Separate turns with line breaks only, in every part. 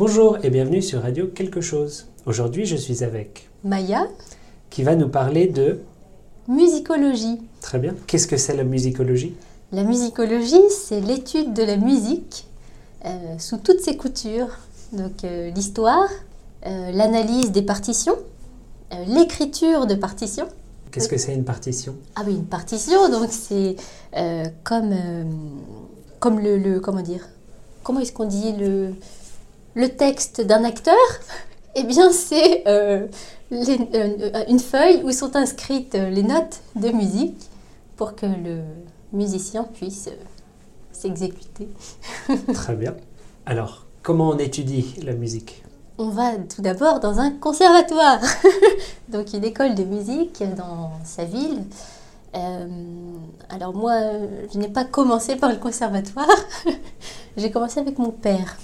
Bonjour et bienvenue sur Radio Quelque chose. Aujourd'hui, je suis avec
Maya,
qui va nous parler de
musicologie.
Très bien. Qu'est-ce que c'est la musicologie?
La musicologie, c'est l'étude de la musique euh, sous toutes ses coutures. Donc euh, l'histoire, euh, l'analyse des partitions, l'écriture de partitions.
Qu'est-ce que c'est une partition?
Ah oui, une partition, donc c'est comme, comme le, le- Comment dire? Comment est-ce qu'on dit le, le texte d'un acteur Eh bien, c'est euh, euh, une feuille où sont inscrites euh, les notes de musique pour que le musicien puisse euh, s'exécuter.
Très bien. Alors, comment on étudie la musique?
On va tout d'abord dans un conservatoire, donc une école de musique dans sa ville. Euh, alors moi, je n'ai pas commencé par le conservatoire, j'ai commencé avec mon père.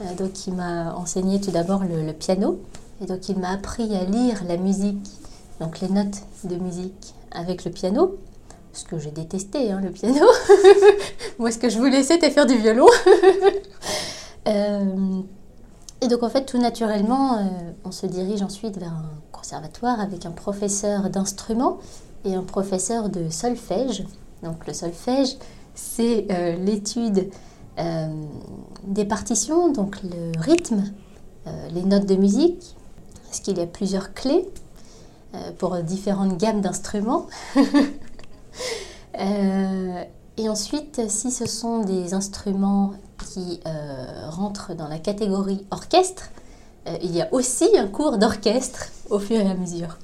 Euh, donc il m'a enseigné tout d'abord le, piano, et donc il m'a appris à lire la musique, donc les notes de musique avec le piano, ce que j'ai détesté, hein, le piano. moi, ce que je voulais, c'était faire du violon. Euh, et donc en fait, tout naturellement, euh, on se dirige ensuite vers un conservatoire avec un professeur d'instruments et un professeur de solfège. Donc le solfège, c'est l'étude euh, des partitions, donc le rythme, euh, les notes de musique, parce qu'il y a plusieurs clés euh, pour différentes gammes d'instruments. Et ensuite, si ce sont des instruments qui rentrent dans la catégorie orchestre, il y a aussi un cours d'orchestre au fur et à mesure.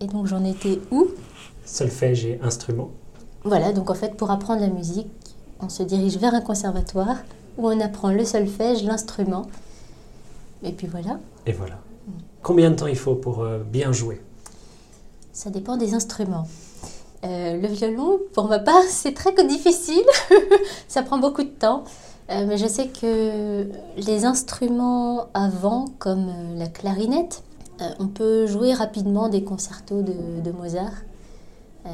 Et donc j'en étais où?
Solfège et instrument.
Voilà, donc en fait pour apprendre la musique, on se dirige vers un conservatoire où on apprend le solfège, l'instrument. Et puis voilà,
Et voilà. Combien de temps il faut pour euh, bien jouer?
Ça dépend des instruments. Euh, le violon, pour ma part, c'est très difficile. ça prend beaucoup de temps. Euh, mais je sais que les instruments avant, comme la clarinette, on peut jouer rapidement des concertos de, de Mozart. Euh,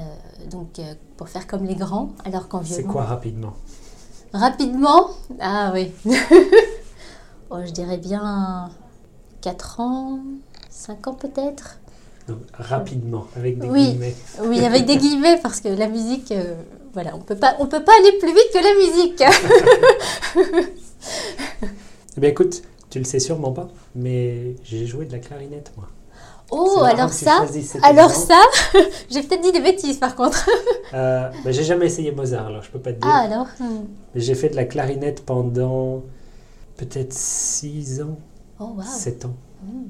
donc, euh, pour faire comme les grands, alors qu'en
C'est
violon.
quoi rapidement?
Rapidement? Ah oui. oh, je dirais bien 4 ans, 5 ans peut-être.
Donc, Rapidement, avec des
Oui.
guillemets.
Oui, avec des guillemets, parce que la musique, euh, voilà, on peut pas, on peut pas aller plus vite que la musique.
Eh bien écoute, tu le sais sûrement pas, mais j'ai joué de la clarinette moi.
Oh, alors ça, alors
exemple.
ça, j'ai peut-être dit des bêtises par contre.
Euh, bah, j'ai jamais essayé Mozart, alors je peux pas te dire.
Ah alors, hmm.
Mais j'ai fait de la clarinette pendant peut-être 6 ans,
oh waouh,
7 ans.
Hmm.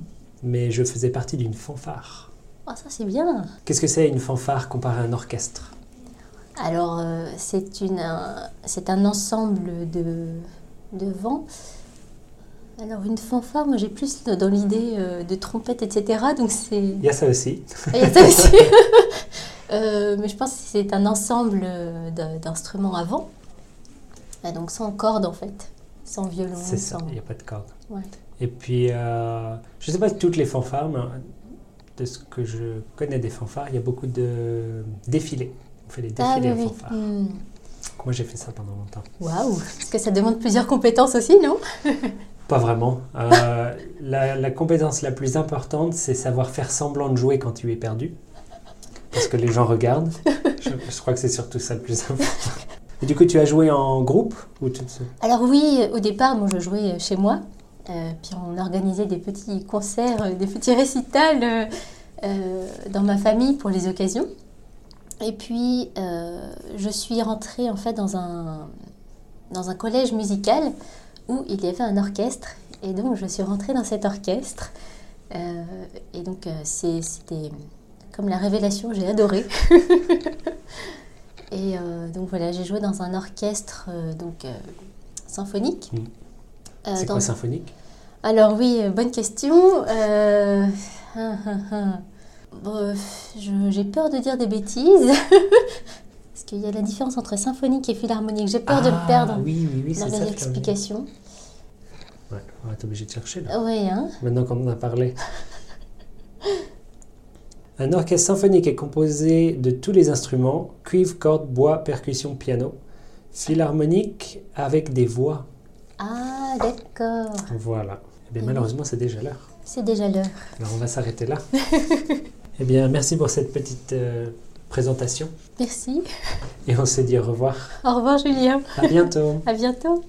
Mais je faisais partie d'une fanfare.
oh ça c'est bien.
Qu'est-ce que c'est une fanfare comparé à un orchestre?
Alors euh, c'est une, un- c'est un ensemble de, de vents. Alors une fanfare, moi j'ai plus dans l'idée euh, de trompette, etc. Donc c'est
Il y a ça aussi.
Ah, Il y a ça aussi. Euh, mais je pense que c'est un ensemble euh, d'instruments à vent. Ah, donc sans cordes en fait. Sans violon.
C'est ça, il n'y a pas de corde.
Ouais.
Et puis, euh, je ne sais pas toutes les fanfares, mais de ce que je connais des fanfares, il y a beaucoup de défilés. On fait des
Ah
défilés
oui,
en
oui.
fanfare.
Hmm.
Moi, j'ai fait ça pendant longtemps.
Waouh Parce que ça demande plusieurs compétences aussi, non?
Pas vraiment. Euh, la, la compétence la plus importante, c'est savoir faire semblant de jouer quand tu es perdu. Parce que les gens regardent. Je, je crois que c'est surtout ça le plus important. Et du coup, tu as joué en groupe ou seule
Alors oui, au départ, moi je jouais chez moi. Euh, puis on organisait des petits concerts, euh, des petits récitals euh, dans ma famille pour les occasions. Et puis je suis rentrée en fait dans un, dans un collège musical où il y avait un orchestre. Et donc je suis rentrée dans cet orchestre. Euh, et donc euh, c'était comme la révélation, j'ai adoré. et euh, donc voilà, j'ai joué dans un orchestre donc, symphonique.
Mm.
Euh,
C'est
dans-
quoi symphonique?
Alors oui, bonne question. Bon, euh, je- j'ai peur de dire des bêtises. Qu'il y a la différence entre symphonique et philharmonique. J'ai peur de
Ah,
le perdre
Oui, oui, oui,
dans les explications.
Ouais, on va être obligé de chercher là.
Oui, hein
Maintenant qu'on en a parlé. Un orchestre symphonique est composé de tous les instruments cuivre, cordes, bois, percussion, piano. Philharmonique avec des voix.
Ah, d'accord.
Voilà. Eh malheureusement, c'est déjà l'heure.
C'est déjà l'heure.
Alors, on va s'arrêter là. eh bien, merci pour cette petite euh, présentation.
Merci.
Et on se dit au revoir.
Au revoir Julien.
À bientôt.
À bientôt.